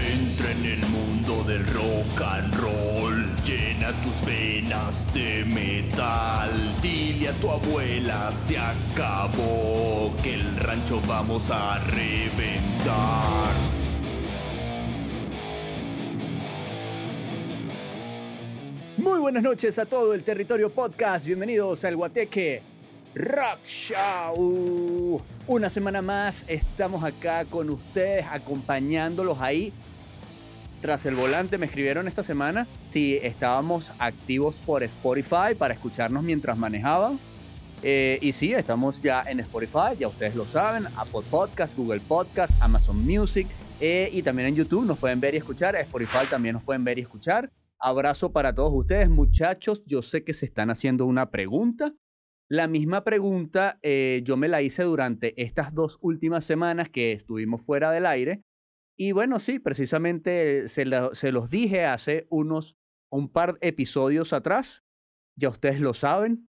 Entra en el mundo del rock and roll, llena tus venas de metal. Dile a tu abuela, se acabó, que el rancho vamos a reventar. Muy buenas noches a todo el territorio podcast. Bienvenidos al Guateque Rock Show. Una semana más estamos acá con ustedes acompañándolos ahí. Tras el volante me escribieron esta semana si estábamos activos por Spotify para escucharnos mientras manejaban. Eh, y sí, estamos ya en Spotify, ya ustedes lo saben, Apple Podcast, Google Podcast, Amazon Music eh, y también en YouTube nos pueden ver y escuchar. Spotify también nos pueden ver y escuchar. Abrazo para todos ustedes, muchachos. Yo sé que se están haciendo una pregunta. La misma pregunta eh, yo me la hice durante estas dos últimas semanas que estuvimos fuera del aire. Y bueno, sí, precisamente se, los dije hace unos un par episodios atrás. Ya ustedes lo saben.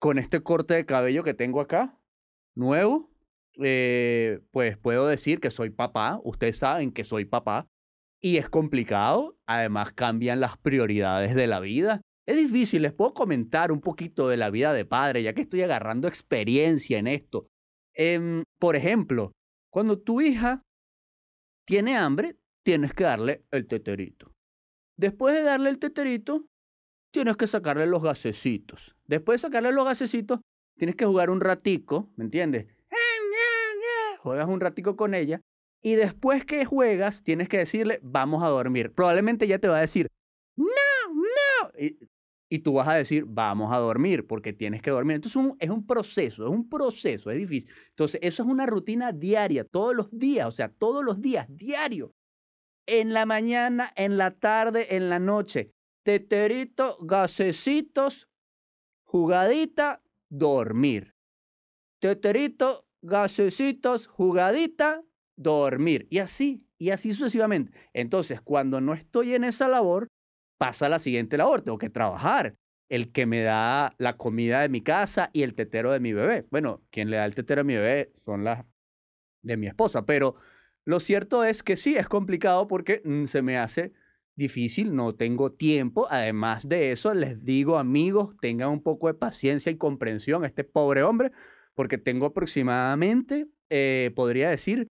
Con este corte de cabello que tengo acá, nuevo, eh, pues puedo decir que soy papá. Ustedes saben que soy papá y es complicado. Además, cambian las prioridades de la vida. Es difícil, les puedo comentar un poquito de la vida de padre, ya que estoy agarrando experiencia en esto. Em, por ejemplo, cuando tu hija tiene hambre, tienes que darle el teterito. Después de darle el teterito, tienes que sacarle los gasecitos. Después de sacarle los gasecitos, tienes que jugar un ratico, ¿me entiendes? Juegas un ratico con ella y después que juegas, tienes que decirle, vamos a dormir. Probablemente ella te va a decir, no, no. Tú vas a decir, vamos a dormir, porque tienes que dormir. Entonces es un proceso, es un proceso, es difícil. Entonces eso es una rutina diaria, todos los días, o sea, todos los días, diario. En la mañana, en la tarde, en la noche. Teterito, gasecitos, jugadita, dormir. Teterito, gasecitos, jugadita, dormir. Y así, y así sucesivamente. Entonces, cuando no estoy en esa labor, pasa la siguiente labor. Tengo que trabajar. El que me da la comida de mi casa y el tetero de mi bebé. Bueno, quien le da el tetero a mi bebé son las de mi esposa. Pero lo cierto es que sí, es complicado porque mm, se me hace difícil, no tengo tiempo. Además de eso, les digo, amigos, tengan un poco de paciencia y comprensión este pobre hombre, porque tengo aproximadamente, eh, podría decir,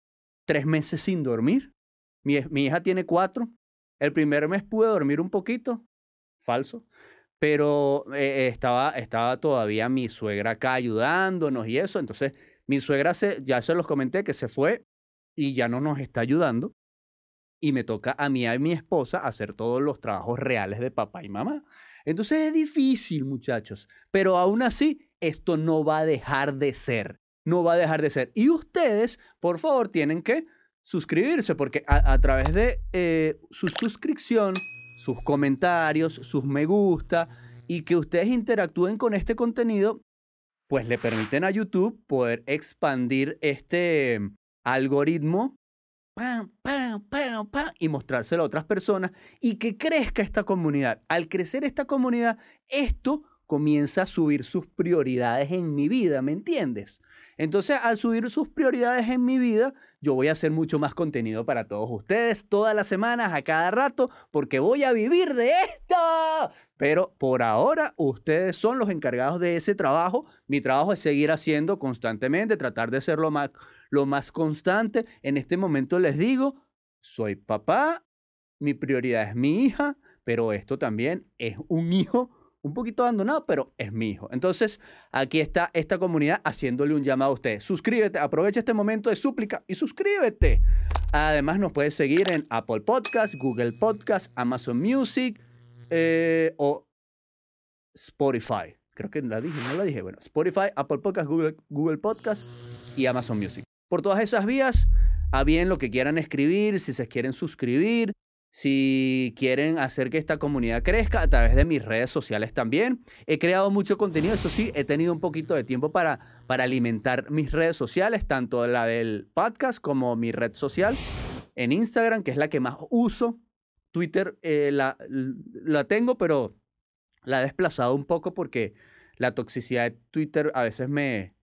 tres meses sin dormir. Mi, mi hija tiene cuatro. El primer mes pude dormir un poquito, falso, pero eh, estaba, estaba todavía mi suegra acá ayudándonos y eso. Entonces, mi suegra, se, ya se los comenté, que se fue y ya no nos está ayudando. Y me toca a mí y a mi esposa hacer todos los trabajos reales de papá y mamá. Entonces es difícil, muchachos. Pero aún así, esto no va a dejar de ser no va a dejar de ser. Y ustedes, por favor, tienen que suscribirse porque a, través de eh, su suscripción, sus comentarios, sus me gusta y que ustedes interactúen con este contenido, pues le permiten a YouTube poder expandir este algoritmo y mostrárselo a otras personas y que crezca esta comunidad. Al crecer esta comunidad, esto comienza a subir sus prioridades en mi vida, ¿me entiendes? Entonces, al subir sus prioridades en mi vida, yo voy a hacer mucho más contenido para todos ustedes todas las semanas, a cada rato, porque voy a vivir de esto. Pero por ahora, ustedes son los encargados de ese trabajo. Mi trabajo es seguir haciendo constantemente, tratar de ser lo más, lo más constante. En este momento les digo, soy papá, mi prioridad es mi hija, pero esto también es un hijo un poquito abandonado, pero es mi hijo. Entonces, aquí está esta comunidad haciéndole un llamado a usted. Suscríbete, aprovecha este momento de súplica y suscríbete. Además, nos puedes seguir en Apple Podcast, Google Podcast, Amazon Music eh, o Spotify. Creo que la dije, no la dije. Bueno, Spotify, Apple Podcast, Google, Google y Amazon Music. Por todas esas vías, a bien lo que quieran escribir, si se quieren suscribir, si quieren hacer que esta comunidad crezca a través de mis redes sociales también. He creado mucho contenido, eso sí, he tenido un poquito de tiempo para, para alimentar mis redes sociales, tanto la del podcast como mi red social en Instagram, que es la que más uso. Twitter eh, la, la tengo, pero la he desplazado un poco porque la toxicidad de Twitter a veces me,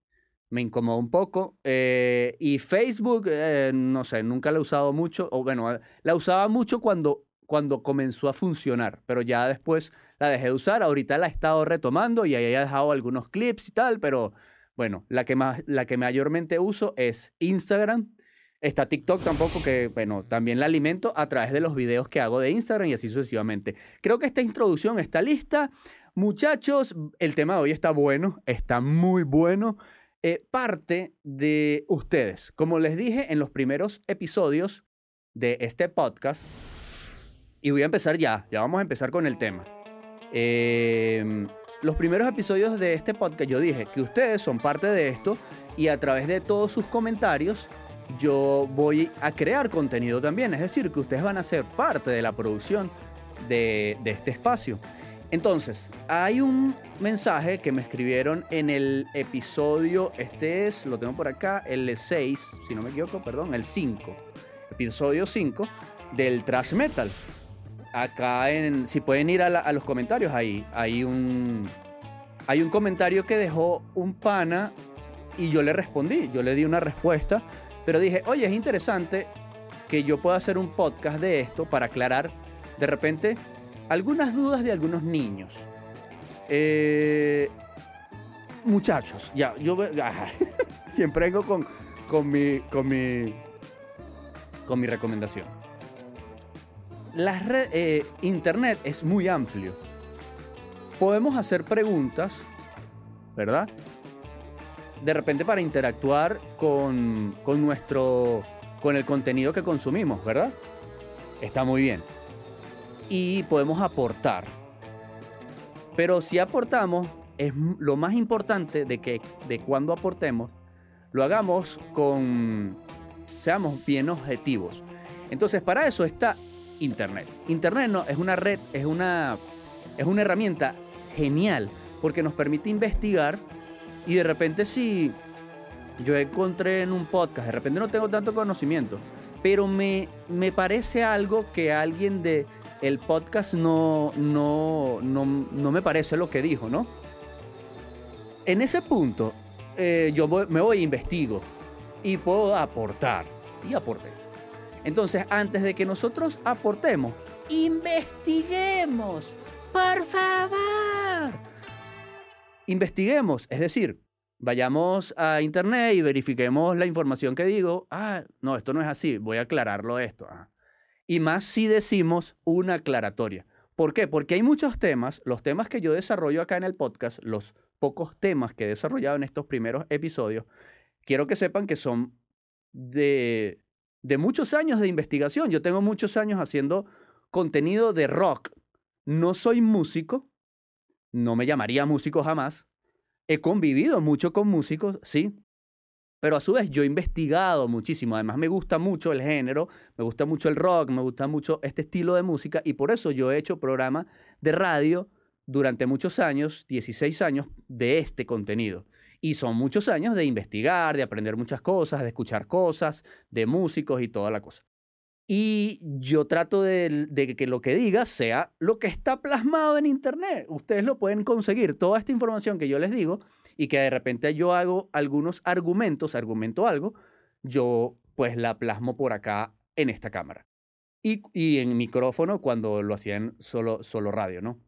me incomoda un poco. Eh, y Facebook, eh, no sé, nunca la he usado mucho, o bueno, la usaba mucho cuando, cuando comenzó a funcionar, pero ya después la dejé de usar. Ahorita la he estado retomando y ahí he dejado algunos clips y tal, pero bueno, la que, más, la que mayormente uso es Instagram. Está TikTok tampoco, que bueno, también la alimento a través de los videos que hago de Instagram y así sucesivamente. Creo que esta introducción está lista. Muchachos, el tema de hoy está bueno, está muy bueno. Eh, parte de ustedes. Como les dije en los primeros episodios de este podcast, y voy a empezar ya, ya vamos a empezar con el tema. Em, los primeros episodios de este podcast yo dije que ustedes son parte de esto y a través de todos sus comentarios yo voy a crear contenido también, es decir, que ustedes van a ser parte de la producción de, de este espacio. Entonces, hay un mensaje que me escribieron en el episodio, este es, lo tengo por acá, el 6, si no me equivoco, perdón, el 5, episodio 5 del Trash Metal. Acá en, si pueden ir a, los comentarios, ahí hay un, hay un comentario que dejó un pana y yo le respondí, yo le di una respuesta, pero dije, oye, es interesante que yo pueda hacer un podcast de esto para aclarar de repente algunas dudas de algunos niños. Eh, muchachos, ya, yo siempre vengo con, con, mi, con, mi, con mi recomendación. La red, eh, Internet es muy amplio. Podemos hacer preguntas, ¿verdad? De repente para interactuar con, con nuestro, con el contenido que consumimos, ¿verdad? Está muy bien y podemos aportar. Pero si aportamos, es lo más importante de que de cuando aportemos, lo hagamos con, seamos bien objetivos. Entonces, para eso está Internet. Internet no, es una red, es una, es una herramienta genial porque nos permite investigar y de repente si yo encontré en un podcast, de repente no tengo tanto conocimiento, pero me, me parece algo que alguien de, el podcast no, no, no, no me parece lo que dijo, ¿no? En ese punto, eh, yo me voy e investigo y puedo aportar. Y aporté. Entonces, antes de que nosotros aportemos, investiguemos. Por favor. Investiguemos, es decir, vayamos a internet y verifiquemos la información que digo. Ah, no, esto no es así, voy a aclararlo esto. Ah y más si decimos una aclaratoria. ¿Por qué? Porque hay muchos temas, los temas que yo desarrollo acá en el podcast, los pocos temas que he desarrollado en estos primeros episodios, quiero que sepan que son de, de muchos años de investigación. Yo tengo muchos años haciendo contenido de rock. No soy músico, no me llamaría músico jamás. He convivido mucho con músicos, sí, pero a su vez yo he investigado muchísimo, además me gusta mucho el género, me gusta mucho el rock, me gusta mucho este estilo de música y por eso yo he hecho programa de radio durante muchos años, 16 años, de este contenido. Y son muchos años de investigar, de aprender muchas cosas, de escuchar cosas, de músicos y toda la cosa. Y yo trato de, de, que lo que diga sea lo que está plasmado en Internet. Ustedes lo pueden conseguir. Toda esta información que yo les digo y que de repente yo hago algunos argumentos, argumento algo, yo pues la plasmo por acá en esta cámara. Y, y en micrófono cuando lo hacían solo, solo radio, ¿no?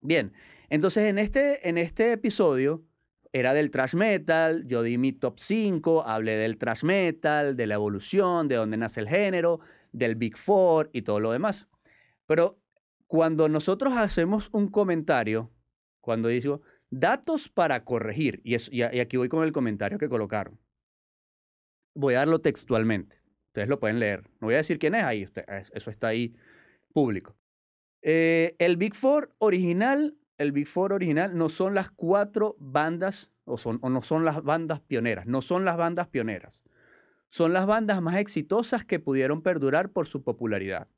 Bien, entonces en este, en este episodio era del trash metal, yo di mi top 5, hablé del trash metal, de la evolución, de dónde nace el género, del Big Four y todo lo demás. Pero cuando nosotros hacemos un comentario, cuando digo, Datos para corregir. Y, y, aquí voy con el comentario que colocaron. Voy a darlo textualmente. Ustedes lo pueden leer. No voy a decir quién es ahí. eso está ahí público. Eh, el Big Four original, el Big Four original no son las cuatro bandas o, o no son las bandas pioneras. No son las bandas pioneras. Son las bandas más exitosas que pudieron perdurar por su popularidad.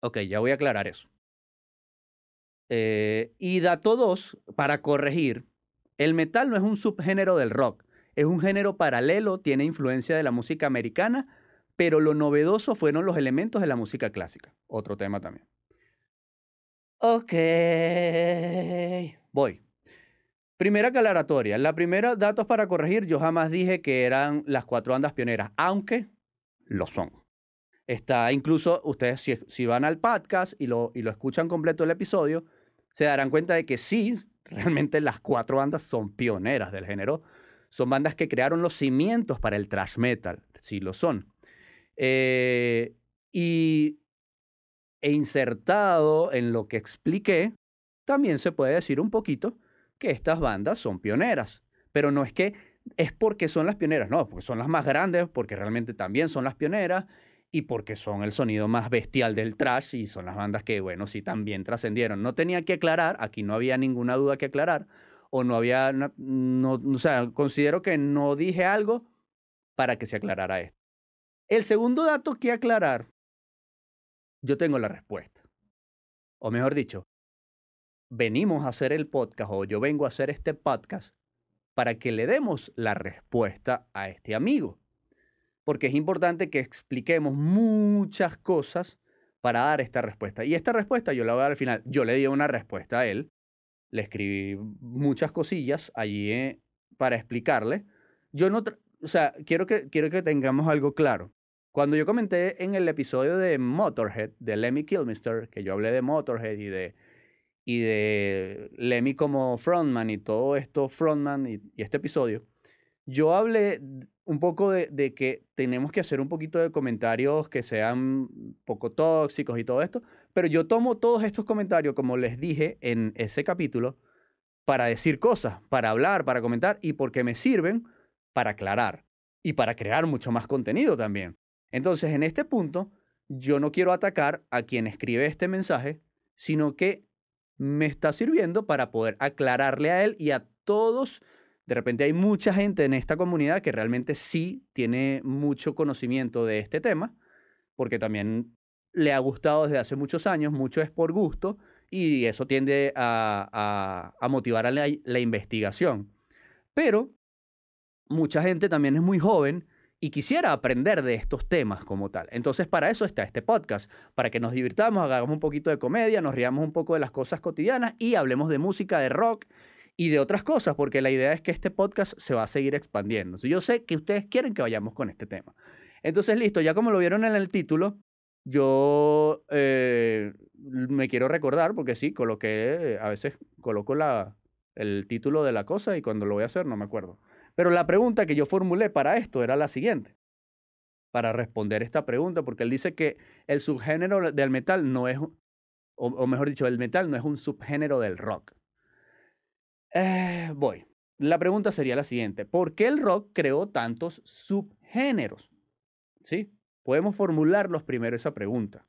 Ok, ya voy a aclarar eso. Eh, y dato 2, para corregir, el metal no es un subgénero del rock, es un género paralelo, tiene influencia de la música americana, pero lo novedoso fueron los elementos de la música clásica. Otro tema también. Ok, voy. Primera aclaratoria. La primera, datos para corregir, yo jamás dije que eran las cuatro bandas pioneras, aunque lo son. Está incluso, ustedes si, si van al podcast y lo, y lo escuchan completo el episodio, se darán cuenta de que sí, realmente las cuatro bandas son pioneras del género. Son bandas que crearon los cimientos para el thrash metal, sí lo son. Eh, y e insertado en lo que expliqué, también se puede decir un poquito que estas bandas son pioneras. Pero no es que es porque son las pioneras, no, porque son las más grandes, porque realmente también son las pioneras y porque son el sonido más bestial del trash y son las bandas que, bueno, sí también trascendieron. No tenía que aclarar, aquí no había ninguna duda que aclarar, o no había, no, o sea, considero que no dije algo para que se aclarara esto. El segundo dato que aclarar, yo tengo la respuesta. O mejor dicho, venimos a hacer el podcast, o yo vengo a hacer este podcast para que le demos la respuesta a este amigo porque es importante que expliquemos muchas cosas para dar esta respuesta. Y esta respuesta yo la voy a dar al final. Yo le di una respuesta a él, le escribí muchas cosillas allí eh, para explicarle. Yo no, o sea, quiero que, quiero que tengamos algo claro. Cuando yo comenté en el episodio de Motorhead, de Lemmy Kilmister, que yo hablé de Motorhead y de, y de Lemmy como frontman y todo esto, frontman y este episodio, yo hablé un poco de, que tenemos que hacer un poquito de comentarios que sean poco tóxicos y todo esto, pero yo tomo todos estos comentarios, como les dije en ese capítulo, para decir cosas, para hablar, para comentar y porque me sirven para aclarar y para crear mucho más contenido también. Entonces, en este punto, yo no quiero atacar a quien escribe este mensaje, sino que me está sirviendo para poder aclararle a él y a todos de repente hay mucha gente en esta comunidad que realmente sí tiene mucho conocimiento de este tema, porque también le ha gustado desde hace muchos años, mucho es por gusto, y eso tiende a, motivar a la, la investigación. Pero mucha gente también es muy joven y quisiera aprender de estos temas como tal. Entonces, para eso está este podcast, para que nos divirtamos, hagamos un poquito de comedia, nos riamos un poco de las cosas cotidianas y hablemos de música, de rock y de otras cosas, porque la idea es que este podcast se va a seguir expandiendo. Yo sé que ustedes quieren que vayamos con este tema. Entonces, listo, ya como lo vieron en el título, yo eh, me quiero recordar, porque sí, coloqué, a veces coloco la, el título de la cosa y cuando lo voy a hacer no me acuerdo. Pero la pregunta que yo formulé para esto era la siguiente, para responder esta pregunta, porque él dice que el subgénero del metal no es, o mejor dicho, el metal no es un subgénero del rock. Eh, voy. La pregunta sería la siguiente. ¿Por qué el rock creó tantos subgéneros? ¿Sí? Podemos formularlos primero esa pregunta.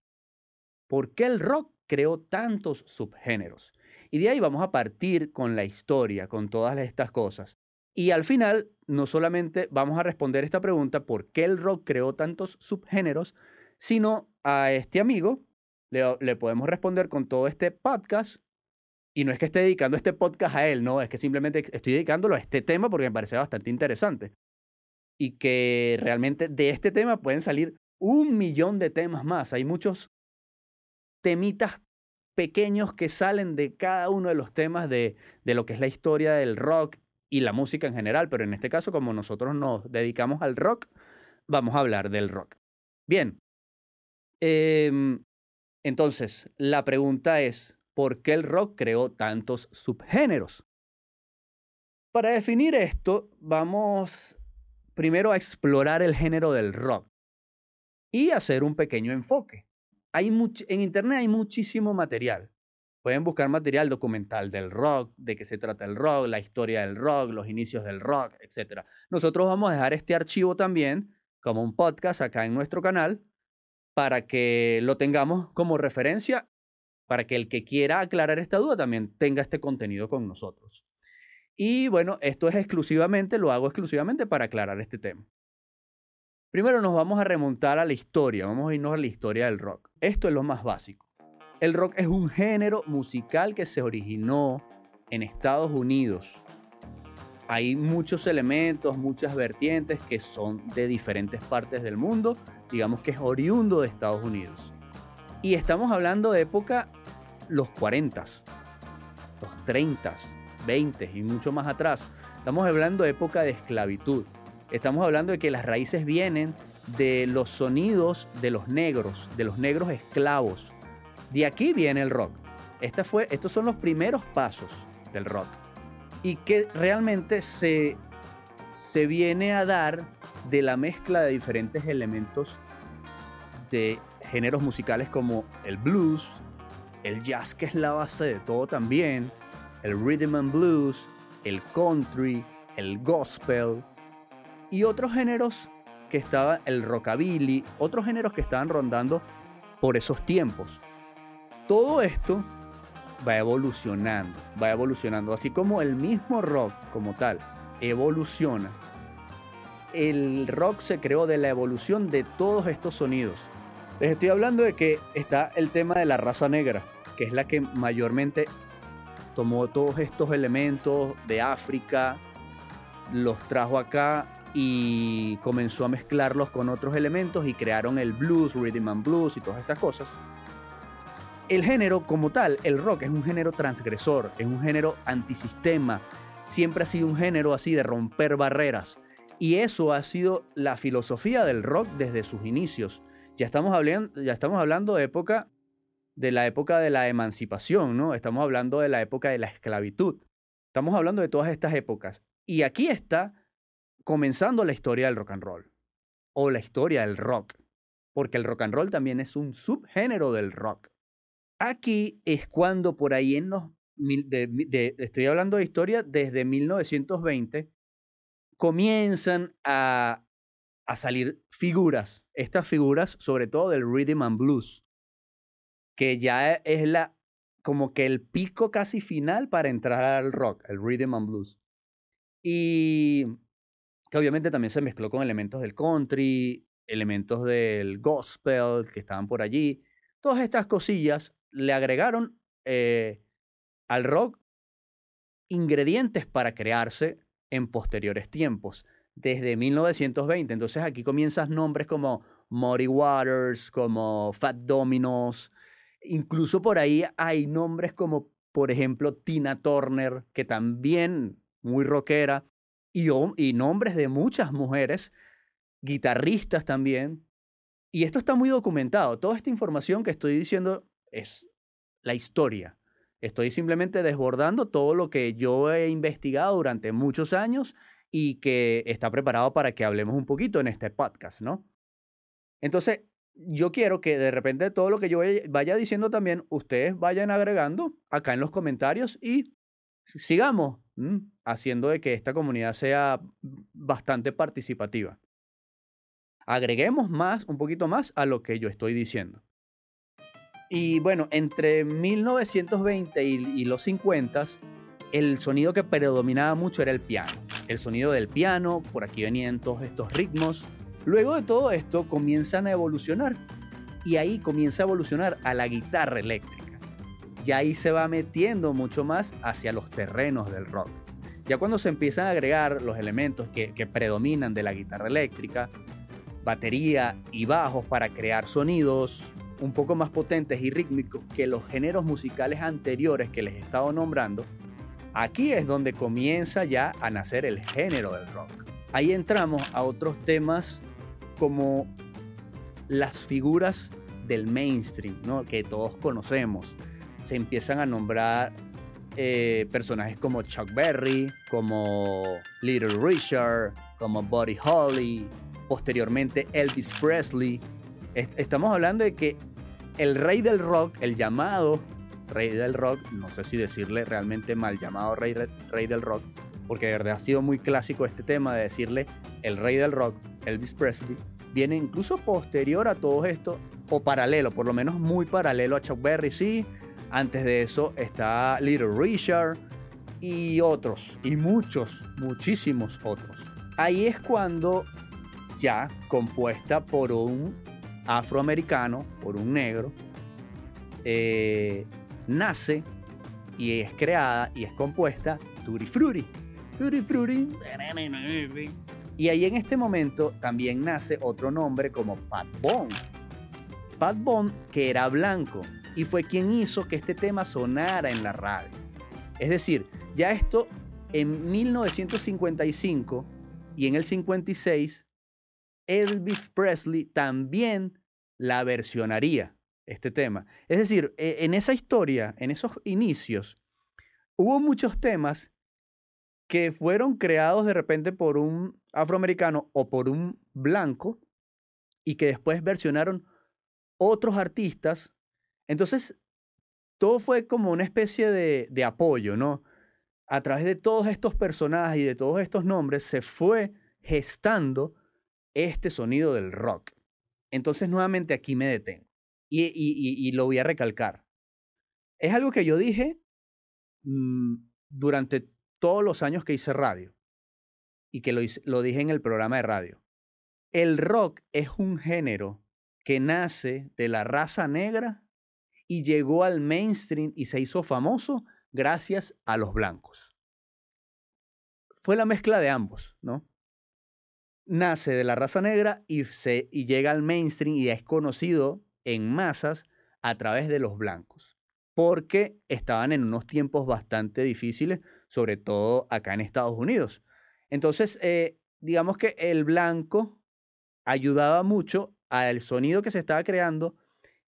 ¿Por qué el rock creó tantos subgéneros? Y de ahí vamos a partir con la historia, con todas estas cosas. Y al final, no solamente vamos a responder esta pregunta, ¿por qué el rock creó tantos subgéneros? Sino a este amigo le, le podemos responder con todo este podcast y no es que esté dedicando este podcast a él, no, es que simplemente estoy dedicándolo a este tema porque me parece bastante interesante. Y que realmente de este tema pueden salir un millón de temas más. Hay muchos temitas pequeños que salen de cada uno de los temas de, de lo que es la historia del rock y la música en general, pero en este caso, como nosotros nos dedicamos al rock, vamos a hablar del rock. Bien, em, entonces, la pregunta es, por qué el rock creó tantos subgéneros. Para definir esto, vamos primero a explorar el género del rock y hacer un pequeño enfoque. Hay en Internet hay muchísimo material. Pueden buscar material documental del rock, de qué se trata el rock, la historia del rock, los inicios del rock, etc. Nosotros vamos a dejar este archivo también como un podcast acá en nuestro canal para que lo tengamos como referencia para que el que quiera aclarar esta duda también tenga este contenido con nosotros. Y bueno, esto es exclusivamente, lo hago exclusivamente para aclarar este tema. Primero nos vamos a remontar a la historia, vamos a irnos a la historia del rock. Esto es lo más básico. El rock es un género musical que se originó en Estados Unidos. Hay muchos elementos, muchas vertientes que son de diferentes partes del mundo, digamos que es oriundo de Estados Unidos. Y estamos hablando de época los 40, los 30, 20 y mucho más atrás. Estamos hablando de época de esclavitud. Estamos hablando de que las raíces vienen de los sonidos de los negros, de los negros esclavos. De aquí viene el rock. Esta fue, estos son los primeros pasos del rock. Y que realmente se, se viene a dar de la mezcla de diferentes elementos de géneros musicales como el blues, el jazz que es la base de todo también, el rhythm and blues, el country, el gospel y otros géneros que estaba el rockabilly, otros géneros que estaban rondando por esos tiempos. Todo esto va evolucionando, va evolucionando, así como el mismo rock como tal evoluciona. El rock se creó de la evolución de todos estos sonidos. Les estoy hablando de que está el tema de la raza negra, que es la que mayormente tomó todos estos elementos de África, los trajo acá y comenzó a mezclarlos con otros elementos y crearon el blues, rhythm and blues y todas estas cosas. El género como tal, el rock es un género transgresor, es un género antisistema, siempre ha sido un género así de romper barreras. Y eso ha sido la filosofía del rock desde sus inicios. Ya estamos hablando, ya estamos hablando de época de la época de la emancipación, ¿no? Estamos hablando de la época de la esclavitud. Estamos hablando de todas estas épocas. Y aquí está comenzando la historia del rock and roll o la historia del rock, porque el rock and roll también es un subgénero del rock. Aquí es cuando por ahí en los estoy hablando de historia desde 1920 comienzan a, a salir figuras, estas figuras sobre todo del rhythm and blues, que ya es la como que el pico casi final para entrar al rock, el rhythm and blues. Y que obviamente también se mezcló con elementos del country, elementos del gospel que estaban por allí. Todas estas cosillas le agregaron eh, al rock ingredientes para crearse en posteriores tiempos, desde 1920. Entonces aquí comienzan nombres como Muddy Waters, como Fat Dominos, incluso por ahí hay nombres como, por ejemplo, Tina Turner, que también muy rockera, y, nombres de muchas mujeres, guitarristas también. Y esto está muy documentado. Toda esta información que estoy diciendo es la historia. Estoy simplemente desbordando todo lo que yo he investigado durante muchos años y que está preparado para que hablemos un poquito en este podcast, ¿no? Entonces, yo quiero que de repente todo lo que yo vaya diciendo también, ustedes vayan agregando acá en los comentarios y sigamos haciendo de que esta comunidad sea bastante participativa. Agreguemos más, un poquito más a lo que yo estoy diciendo. Y bueno, entre 1920 y, los 50, el sonido que predominaba mucho era el piano. El sonido del piano, por aquí venían todos estos ritmos. Luego de todo esto comienzan a evolucionar. Y ahí comienza a evolucionar a la guitarra eléctrica ya ahí se va metiendo mucho más hacia los terrenos del rock. Ya cuando se empiezan a agregar los elementos que, predominan de la guitarra eléctrica, batería y bajos para crear sonidos un poco más potentes y rítmicos que los géneros musicales anteriores que les he estado nombrando, aquí es donde comienza ya a nacer el género del rock. Ahí entramos a otros temas como las figuras del mainstream, ¿no? que todos conocemos se empiezan a nombrar eh, personajes como Chuck Berry, como Little Richard, como Buddy Holly, posteriormente Elvis Presley. estamos hablando de que el rey del rock, el llamado rey del rock, no sé si decirle realmente mal llamado rey, rey del rock, porque de verdad ha sido muy clásico este tema de decirle el rey del rock, Elvis Presley, viene incluso posterior a todo esto, o paralelo, por lo menos muy paralelo a Chuck Berry, sí, antes de eso está Little Richard y otros, y muchos, muchísimos otros. Ahí es cuando ya compuesta por un afroamericano, por un negro, eh, nace y es creada y es compuesta Tutti Frutti. Tutti Frutti. Y ahí en este momento también nace otro nombre como Pat Bone. Pat Bone que era blanco y fue quien hizo que este tema sonara en la radio. Es decir, ya esto en 1955 y en el 56, Elvis Presley también la versionaría este tema. Es decir, e, en esa historia, en esos inicios, hubo muchos temas que fueron creados de repente por un afroamericano o por un blanco y que después versionaron otros artistas. Entonces, todo fue como una especie de, de apoyo, ¿no? A través de todos estos personajes y de todos estos nombres se fue gestando este sonido del rock. Entonces, nuevamente aquí me detengo y, lo voy a recalcar. Es algo que yo dije mm, durante todos los años que hice radio y que lo, lo dije en el programa de radio. El rock es un género que nace de la raza negra y llegó al mainstream y se hizo famoso gracias a los blancos. Fue la mezcla de ambos, ¿no? Nace de la raza negra y, se, y llega al mainstream y es conocido en masas a través de los blancos, porque estaban en unos tiempos bastante difíciles, sobre todo acá en Estados Unidos. Entonces, eh, digamos que el blanco ayudaba mucho al sonido que se estaba creando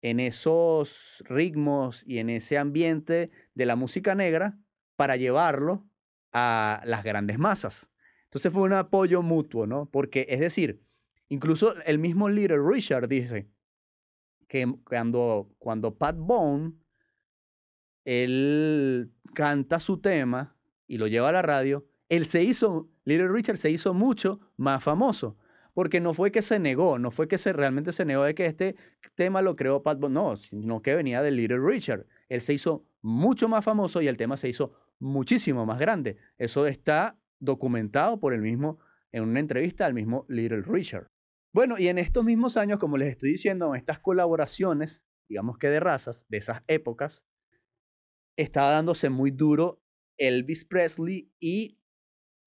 en esos ritmos y en ese ambiente de la música negra para llevarlo a las grandes masas. Entonces fue un apoyo mutuo, ¿no? Porque, es decir, incluso el mismo Little Richard dice, cuando, cuando Pat Bone, él canta su tema y lo lleva a la radio, él se hizo, Little Richard se hizo mucho más famoso. Porque no fue que se negó, no fue que se realmente se negó de que este tema lo creó Pat Bone, no, sino que venía de Little Richard. Él se hizo mucho más famoso y el tema se hizo muchísimo más grande. Eso está documentado por el mismo, en una entrevista al mismo Little Richard. Bueno, y en estos mismos años, como les estoy diciendo, estas colaboraciones, digamos que de razas, de esas épocas, estaba dándose muy duro Elvis Presley y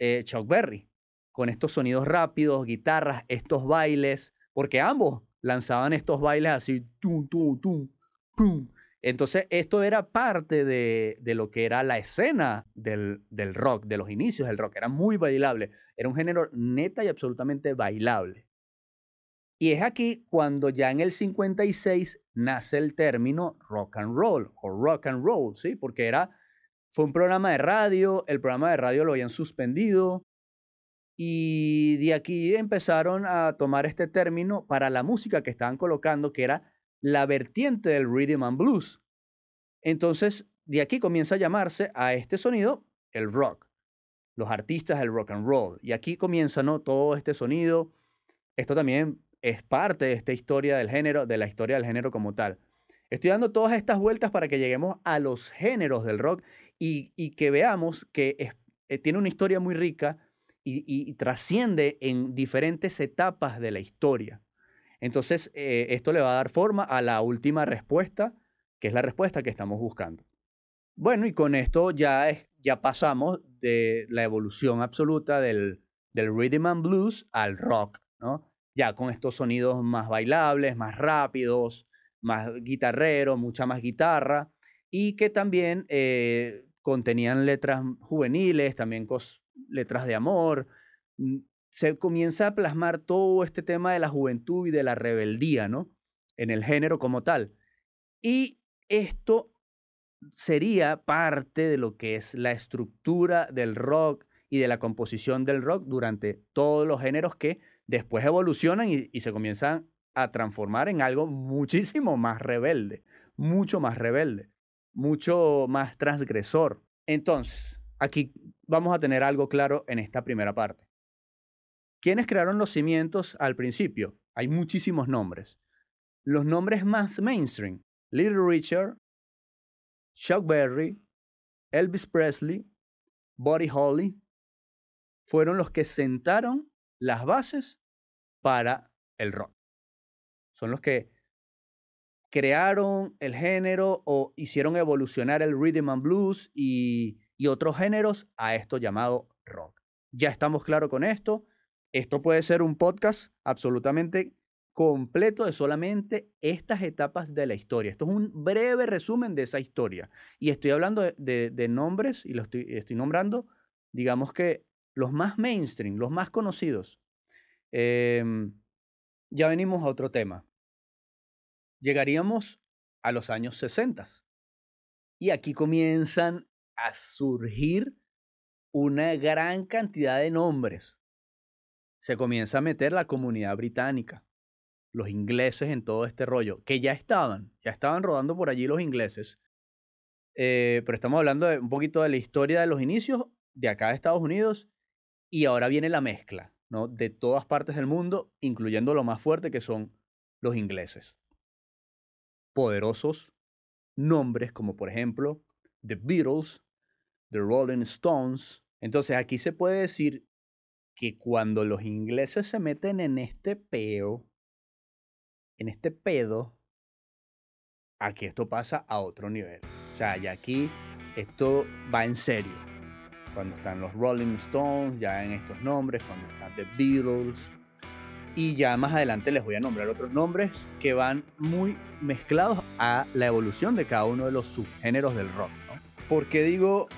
eh, Chuck Berry, con estos sonidos rápidos, guitarras, estos bailes, porque ambos lanzaban estos bailes así, tum, tum, tum, tum. Entonces, esto era parte de, lo que era la escena del rock, de los inicios del rock. Era muy bailable. Era un género neta y absolutamente bailable. Y es aquí cuando ya en el 56 nace el término rock and roll o rock and roll, ¿sí? Porque era, fue un programa de radio, el programa de radio lo habían suspendido y de aquí empezaron a tomar este término para la música que estaban colocando, que era la vertiente del rhythm and blues. Entonces, de aquí comienza a llamarse a este sonido el rock, los artistas del rock and roll. Y aquí comienza, ¿no? Todo este sonido. Esto también es parte de esta historia del género, de la historia del género como tal. Estoy dando todas estas vueltas para que lleguemos a los géneros del rock y, que veamos que eh, tiene una historia muy rica y, trasciende en diferentes etapas de la historia. Entonces, eh, esto le va a dar forma a la última respuesta, que es la respuesta que estamos buscando. Bueno, y con esto ya, es, ya pasamos de la evolución absoluta del, del rhythm and blues al rock, ¿no? Ya con estos sonidos más bailables, más rápidos, más guitarreros, mucha más guitarra, y que también eh, contenían letras juveniles, también letras de amor. Mm, se comienza a plasmar todo este tema de la juventud y de la rebeldía, ¿no? En el género como tal. Y esto sería parte de lo que es la estructura del rock y de la composición del rock durante todos los géneros que después evolucionan y, se comienzan a transformar en algo muchísimo más rebelde, mucho más rebelde, mucho más transgresor. Entonces, aquí vamos a tener algo claro en esta primera parte. ¿Quiénes crearon los cimientos al principio? Hay muchísimos nombres. Los nombres más mainstream, Little Richard, Chuck Berry, Elvis Presley, Buddy Holly, fueron los que sentaron las bases para el rock. Son los que crearon el género o hicieron evolucionar el rhythm and blues y, y otros géneros a esto llamado rock. Ya estamos claros con esto. Esto puede ser un podcast absolutamente completo de solamente estas etapas de la historia. Esto es un breve resumen de esa historia. Y estoy hablando de, nombres y lo estoy, estoy, nombrando, digamos que los más mainstream, los más conocidos. Em, ya venimos a otro tema. Llegaríamos a los años 60. Y aquí comienzan a surgir una gran cantidad de nombres. Se comienza a meter la comunidad británica, los ingleses en todo este rollo, que ya estaban, ya estaban rodando por allí los ingleses. Eh, pero estamos hablando de un poquito de la historia de los inicios de acá de Estados Unidos y ahora viene la mezcla, ¿no? De todas partes del mundo, incluyendo lo más fuerte que son los ingleses. Poderosos nombres como por ejemplo The Beatles, The Rolling Stones, entonces aquí se puede decir que cuando los ingleses se meten en este peo, en este pedo, aquí esto pasa a otro nivel. O sea, ya aquí esto va en serio. Cuando están los Rolling Stones, ya en estos nombres, cuando están The Beatles. Y ya más adelante les voy a nombrar otros nombres que van muy mezclados a la evolución de cada uno de los subgéneros del rock. ¿no? ¿Por qué digo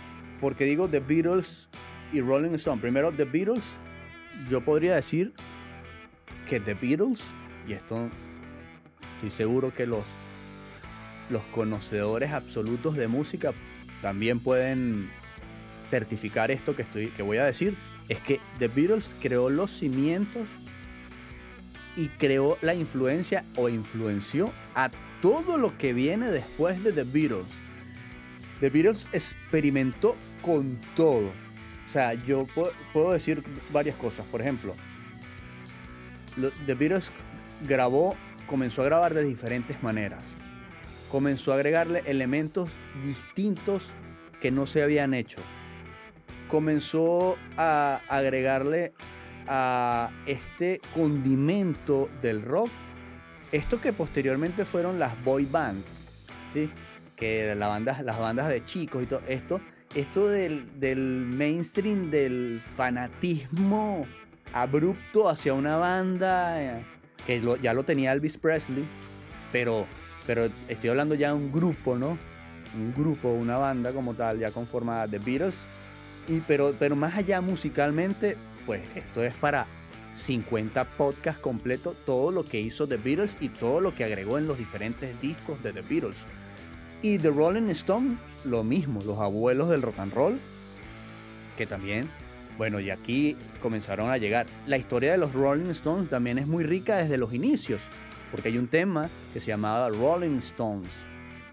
porque digo The Beatles y Rolling Stone. Primero, The Beatles, yo podría decir que The Beatles, y esto estoy seguro que los, los conocedores absolutos de música también pueden certificar esto que, estoy, que voy a decir, es que The Beatles creó los cimientos y creó la influencia o influenció a todo lo que viene después de The Beatles. The Beatles experimentó con todo. O sea, yo puedo, decir varias cosas. Por ejemplo, The Beatles grabó, comenzó a grabar de diferentes maneras. Comenzó a agregarle elementos distintos que no se habían hecho. Comenzó a agregarle a este condimento del rock, esto que posteriormente fueron las boy bands, ¿sí? que la las bandas de chicos y todo esto, esto del, del mainstream, del fanatismo abrupto hacia una banda, eh, que ya lo tenía Elvis Presley, pero, pero estoy hablando ya de un grupo, ¿no? Un grupo, una banda como tal, ya conformada de Beatles. Pero, pero más allá musicalmente, pues esto es para 50 podcasts completos, todo lo que hizo The Beatles y todo lo que agregó en los diferentes discos de The Beatles. Y The Rolling Stones, lo mismo, los abuelos del rock and roll, que también, bueno, y aquí comenzaron a llegar. La historia de los Rolling Stones también es muy rica desde los inicios, porque hay un tema que se llamaba Rolling Stones.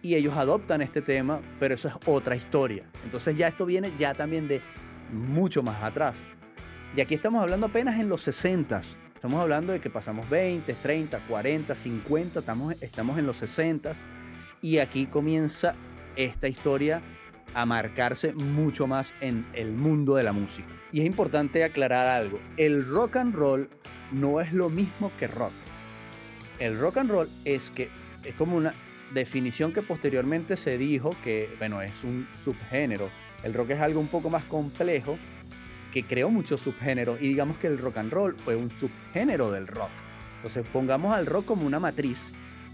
Y ellos adoptan este tema, pero eso es otra historia. Entonces ya esto viene ya también de mucho más atrás. Y aquí estamos hablando apenas en los 60. Estamos hablando de que pasamos 20, 30, 40, 50, estamos, estamos en los 60 y aquí comienza esta historia a marcarse mucho más en el mundo de la música. Y es importante aclarar algo, el rock and roll no es lo mismo que rock. El rock and roll es que es como una definición que posteriormente se dijo que, bueno, es un subgénero. El rock es algo un poco más complejo que creó muchos subgéneros y digamos que el rock and roll fue un subgénero del rock. Entonces pongamos al rock como una matriz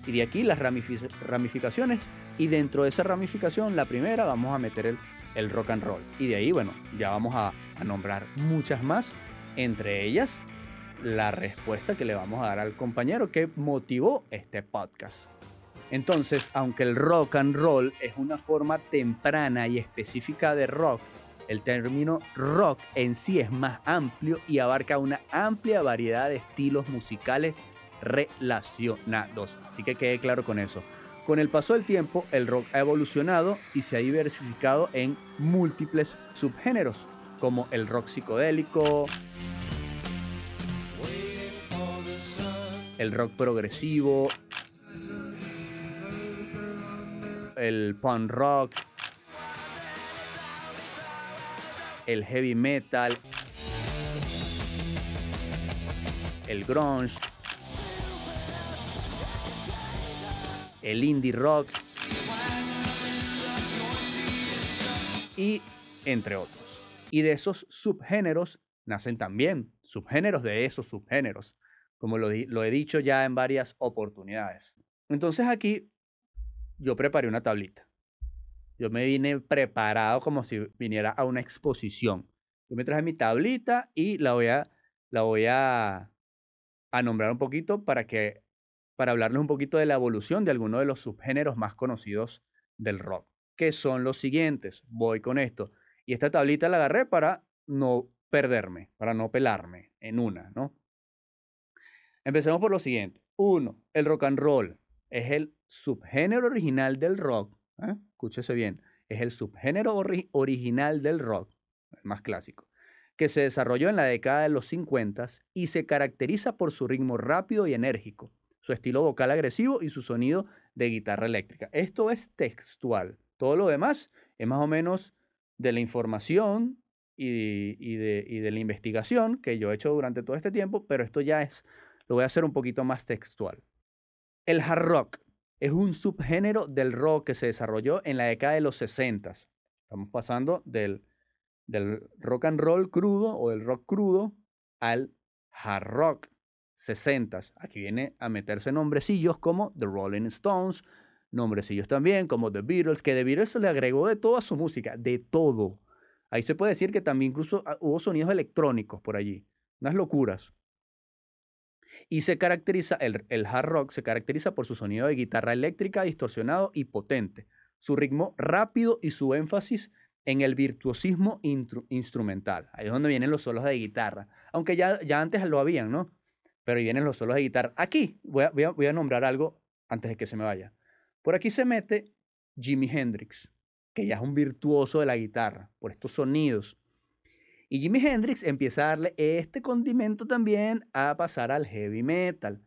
y de aquí las ramificaciones. Y dentro de esa ramificación, la primera, vamos a meter el, rock and roll. Y de ahí, bueno, ya vamos a, a nombrar muchas más. Entre ellas, la respuesta que le vamos a dar al compañero que motivó este podcast. Entonces, aunque el rock and roll es una forma temprana y específica de rock, el término rock en sí es más amplio y abarca una amplia variedad de estilos musicales relacionados. Así que quede claro con eso. Con el paso del tiempo, el rock ha evolucionado y se ha diversificado en múltiples subgéneros, como el rock psicodélico, el rock progresivo, el punk rock, el heavy metal, el grunge, el indie rock y entre otros. Y de esos subgéneros nacen también subgéneros de esos subgéneros, como lo, he dicho ya en varias oportunidades. Entonces aquí yo preparé una tablita. Yo me vine preparado como si viniera a una exposición. Yo me traje mi tablita y la voy a, la voy a, a nombrar un poquito para que para hablarles un poquito de la evolución de algunos de los subgéneros más conocidos del rock, que son los siguientes. Voy con esto. Y esta tablita la agarré para no perderme, para no pelarme en una, ¿no? Empecemos por lo siguiente. Uno, el rock and roll es el subgénero original del rock ¿eh? escúchese bien, es el subgénero original del rock, el más clásico, que se desarrolló en la década de los 50 y se caracteriza por su ritmo rápido y enérgico, su estilo vocal agresivo y su sonido de guitarra eléctrica. Esto es textual. Todo lo demás es más o menos de la información y, de, y de la investigación que yo he hecho durante todo este tiempo, pero esto ya es, lo voy a hacer un poquito más textual. El hard rock es un subgénero del rock que se desarrolló en la década de los 60. Estamos pasando del, del rock and roll crudo o del rock crudo al hard rock 60. Aquí viene a meterse nombrecillos como The Rolling Stones, nombrecillos también como The Beatles, que The Beatles se le agregó de toda su música, de todo. Ahí se puede decir que también incluso ah, hubo sonidos electrónicos por allí, unas locuras. Y se caracteriza, el, el hard rock se caracteriza por su sonido de guitarra eléctrica distorsionado y potente, su ritmo rápido y su énfasis en el virtuosismo instrumental. Ahí es donde vienen los solos de guitarra. Aunque ya, ya antes lo habían, ¿no? Pero ahí vienen los solos de guitarra. Aquí voy a, voy a nombrar algo antes de que se me vaya. Por aquí se mete Jimi Hendrix, que ya es un virtuoso de la guitarra, por estos sonidos. Y Jimi Hendrix empieza a darle este condimento también a pasar al heavy metal.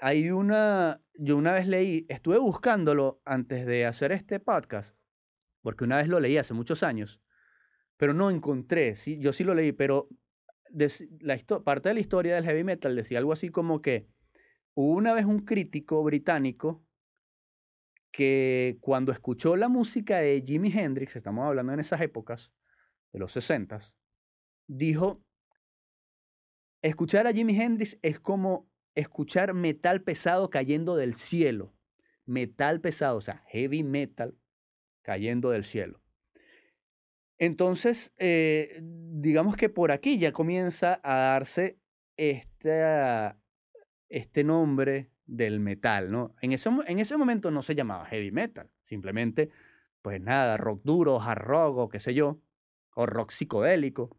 Hay una, yo una vez leí, estuve buscándolo antes de hacer este podcast, porque una vez lo leí hace muchos años, pero no encontré, sí, yo sí lo leí, pero la parte de la historia del heavy metal decía algo así como que hubo una vez un crítico británico que cuando escuchó la música de Jimi Hendrix, estamos hablando en esas épocas, de los 60 dijo, escuchar a Jimi Hendrix es como escuchar metal pesado cayendo del cielo. Metal pesado, o sea, heavy metal cayendo del cielo. Entonces, eh, digamos que por aquí ya comienza a darse este, nombre del metal, ¿no? En ese, en ese momento no se llamaba heavy metal, simplemente, pues nada, rock duro, hard rock o qué sé yo, o rock psicodélico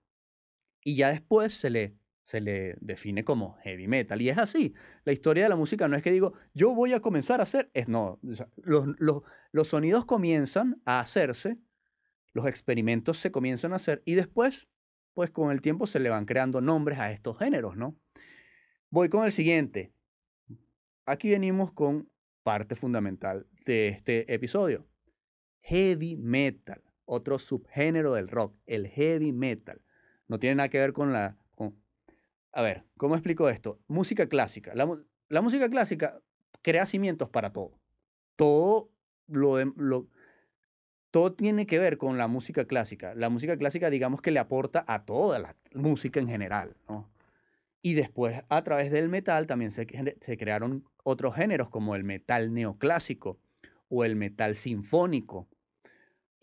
y ya después se le, se le define como heavy metal. Y es así. La historia de la música no es que digo, yo voy a comenzar a hacer, es no. los, los, los sonidos comienzan a hacerse, los experimentos se comienzan a hacer y después, pues con el tiempo se le van creando nombres a estos géneros, ¿no? Voy con el siguiente. Aquí venimos con parte fundamental de este episodio. Heavy metal, otro subgénero del rock, el heavy metal. No tiene nada que ver con la... A ver, ¿cómo explico esto? Música clásica. La, música clásica crea cimientos para todo. Todo lo, lo, todo tiene que ver con la música clásica. La música clásica, digamos que le aporta a toda la música en general, ¿no? Y después, a través del metal, también se, se crearon otros géneros como el metal neoclásico o el metal sinfónico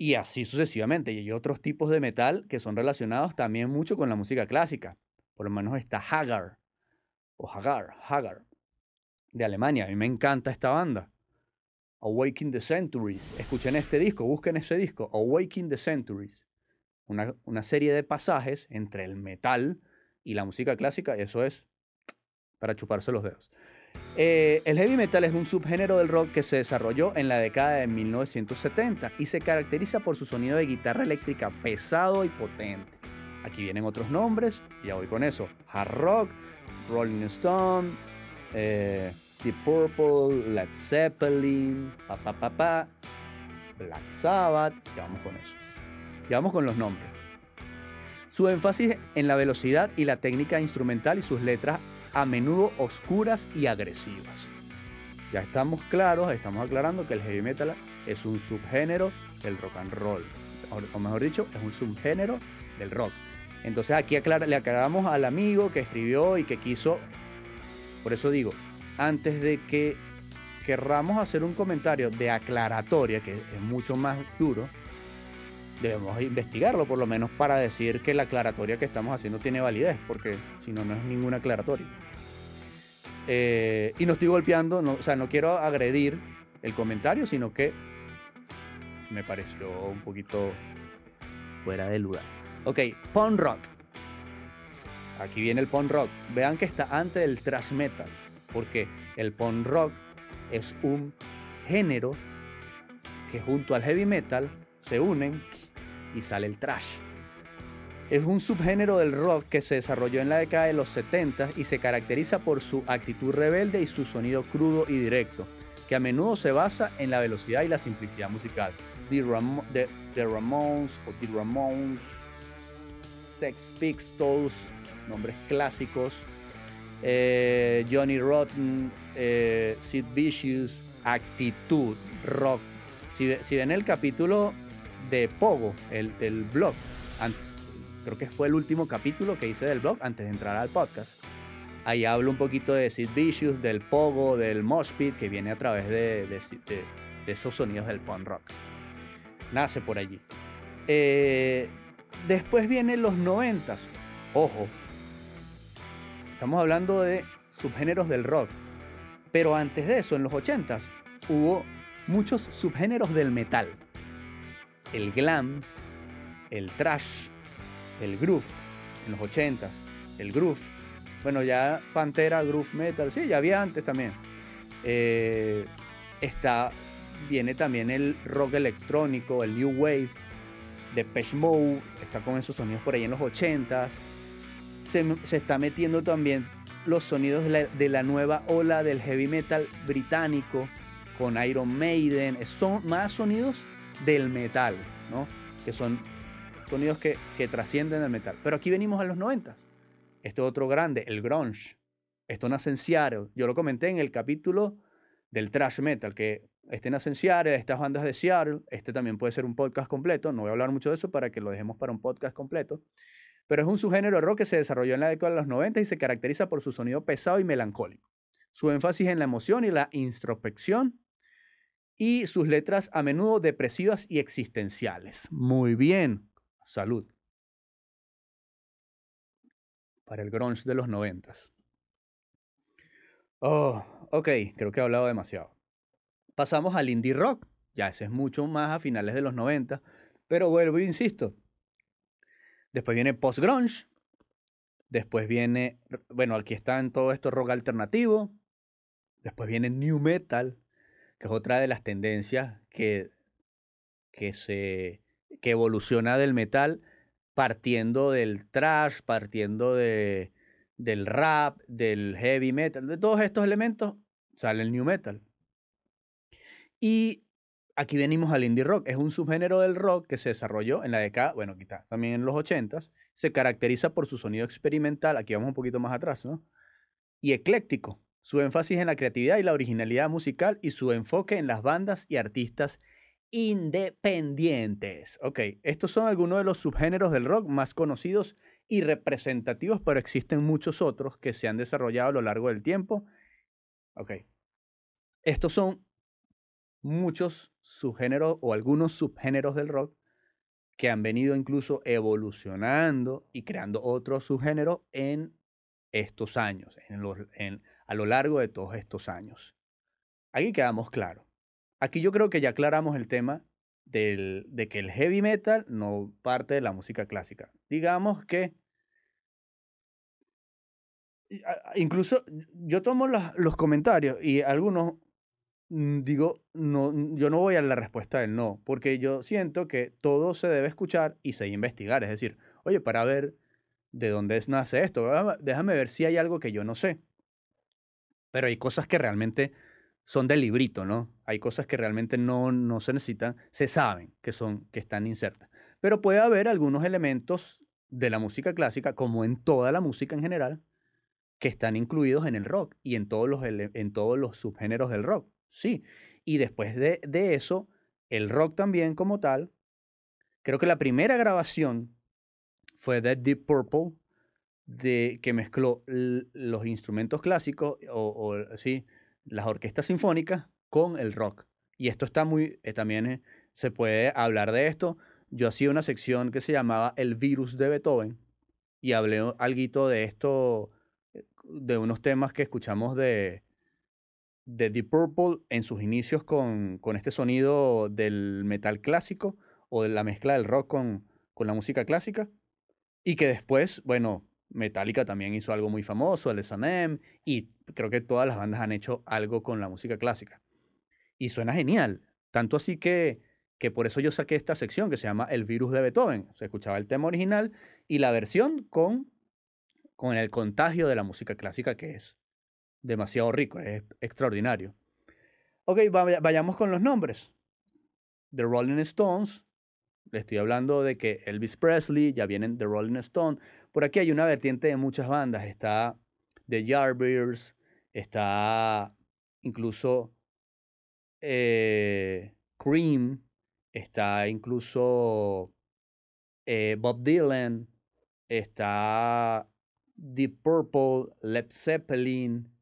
y así sucesivamente. Y hay otros tipos de metal que son relacionados también mucho con la música clásica. Por lo menos está Hagar, o Hagar, Hagar, de Alemania. A mí me encanta esta banda. Awaking the Centuries. Escuchen este disco, busquen ese disco. Awaking the Centuries. Una, una serie de pasajes entre el metal y la música clásica. Eso es para chuparse los dedos. Eh, el heavy metal es un subgénero del rock que se desarrolló en la década de 1970 y se caracteriza por su sonido de guitarra eléctrica pesado y potente. Aquí vienen otros nombres, y ya voy con eso. Hard rock, Rolling Stone, eh, Deep Purple, Led Zeppelin, pa, pa, Black Sabbath, ya vamos con eso. Ya vamos con los nombres. Su énfasis en la velocidad y la técnica instrumental y sus letras a menudo oscuras y agresivas. Ya estamos claros, estamos aclarando que el heavy metal es un subgénero del rock and roll, o mejor dicho, es un subgénero del rock. Entonces aquí le aclaramos al amigo que escribió y que quiso Por eso digo, antes de que querramos hacer un comentario de aclaratoria, que es mucho más duro, debemos investigarlo por lo menos para decir que la aclaratoria que estamos haciendo tiene validez, porque si no, no es ninguna aclaratoria. Eh, y no estoy golpeando, o sea, no quiero agredir el comentario, sino que me pareció un poquito fuera de lugar. Ok, punk rock. Aquí viene el punk rock. Vean que está antes del thrash metal, porque el punk rock es un género que junto al heavy metal se unen y sale el trash. Es un subgénero del rock que se desarrolló en la década de los 70 y se caracteriza por su actitud rebelde y su sonido crudo y directo, que a menudo se basa en la velocidad y la simplicidad musical. The, Ramones o The Ramones, Sex Pistols, nombres clásicos, eh, Johnny Rotten, eh, Sid Vicious, actitud, rock. Si, ven el capítulo de Pogo, el, del blog. Creo que fue el último capítulo que hice del blog antes de entrar al podcast. Ahí hablo un poquito de Sid Vicious, del Pogo, del Mosh Pit, que viene a través de, esos sonidos del punk rock. Nace por allí. Eh, después vienen los noventas. Ojo, estamos hablando de subgéneros del rock. Pero antes de eso, en los ochentas, hubo muchos subgéneros del metal el glam, el trash, el groove en los 80s, el groove. Bueno, ya Pantera, groove metal, sí, ya había antes también. Eh, está, viene también el rock electrónico, el new wave, de Mode, está con esos sonidos por ahí en los 80s. Se, se está metiendo también los sonidos de la, de la, nueva ola del heavy metal británico con Iron Maiden. Son más sonidos del metal, ¿no? Que son sonidos que, que trascienden el metal. Pero aquí venimos a los 90. Este otro grande, el grunge. Esto nace en Seattle. Yo lo comenté en el capítulo del thrash metal, que este nace en Seattle, estas bandas de Seattle. Este también puede ser un podcast completo. No voy a hablar mucho de eso para que lo dejemos para un podcast completo. Pero es un subgénero de rock que se desarrolló en la década de los 90 y se caracteriza por su sonido pesado y melancólico. Su énfasis en la emoción y la introspección y sus letras a menudo depresivas y existenciales. Muy bien, salud. Para el grunge de los noventas. Oh, ok, creo que he hablado demasiado. Pasamos al indie rock. Ya ese es mucho más a finales de los 90. Pero vuelvo e insisto. Después viene post-grunge. Después viene, bueno, aquí está en todo esto rock alternativo. Después viene new metal que es otra de las tendencias que, que, se, que evoluciona del metal partiendo del trash, partiendo de, del rap, del heavy metal, de todos estos elementos sale el new metal. Y aquí venimos al indie rock, es un subgénero del rock que se desarrolló en la década, bueno, quizás también en los 80s, se caracteriza por su sonido experimental, aquí vamos un poquito más atrás, ¿no? Y ecléctico, su énfasis en la creatividad y la originalidad musical y su enfoque en las bandas y artistas independientes. Ok, estos son algunos de los subgéneros del rock más conocidos y representativos, pero existen muchos otros que se han desarrollado a lo largo del tiempo. Ok, estos son muchos subgéneros o algunos subgéneros del rock que han venido incluso evolucionando y creando otros subgéneros en estos años, en, los, en a lo largo de todos estos años. Aquí quedamos claros. Aquí yo creo que ya aclaramos el tema del, de que el heavy metal no parte de la música clásica. Digamos que incluso yo tomo los, los comentarios y algunos mm, digo, no, yo no voy a la respuesta del no, porque yo siento que todo se debe escuchar y se debe investigar. Es decir, oye, para ver de dónde nace esto, déjame ver si hay algo que yo no sé. Pero hay cosas que realmente son del librito, ¿no? Hay cosas que realmente no, no se necesitan, se saben que, son, que están insertas. Pero puede haber algunos elementos de la música clásica, como en toda la música en general, que están incluidos en el rock y en todos los, en todos los subgéneros del rock. Sí. Y después de, de eso, el rock también como tal, creo que la primera grabación fue de Deep Purple de, que mezcló los instrumentos clásicos o, sí, las orquestas sinfónicas con el rock. Y esto está muy, eh, también eh, se puede hablar de esto. Yo hacía una sección que se llamaba El virus de Beethoven y hablé algo de esto, eh, de unos temas que escuchamos de, de Deep Purple en sus inicios con, con este sonido del metal clásico o de la mezcla del rock con, con la música clásica. Y que después, bueno, Metallica también hizo algo muy famoso, el S&M, y creo que todas las bandas han hecho algo con la música clásica. Y suena genial. Tanto así que, que por eso yo saqué esta sección que se llama El virus de Beethoven. Se escuchaba el tema original y la versión con, con el contagio de la música clásica, que es demasiado rico, es extraordinario. Ok, vayamos con los nombres. The Rolling Stones. Le estoy hablando de que Elvis Presley, ya vienen The Rolling Stones. Por aquí hay una vertiente de muchas bandas. Está The Yardbirds, está incluso eh, Cream, está incluso eh, Bob Dylan, está Deep Purple, Led Zeppelin,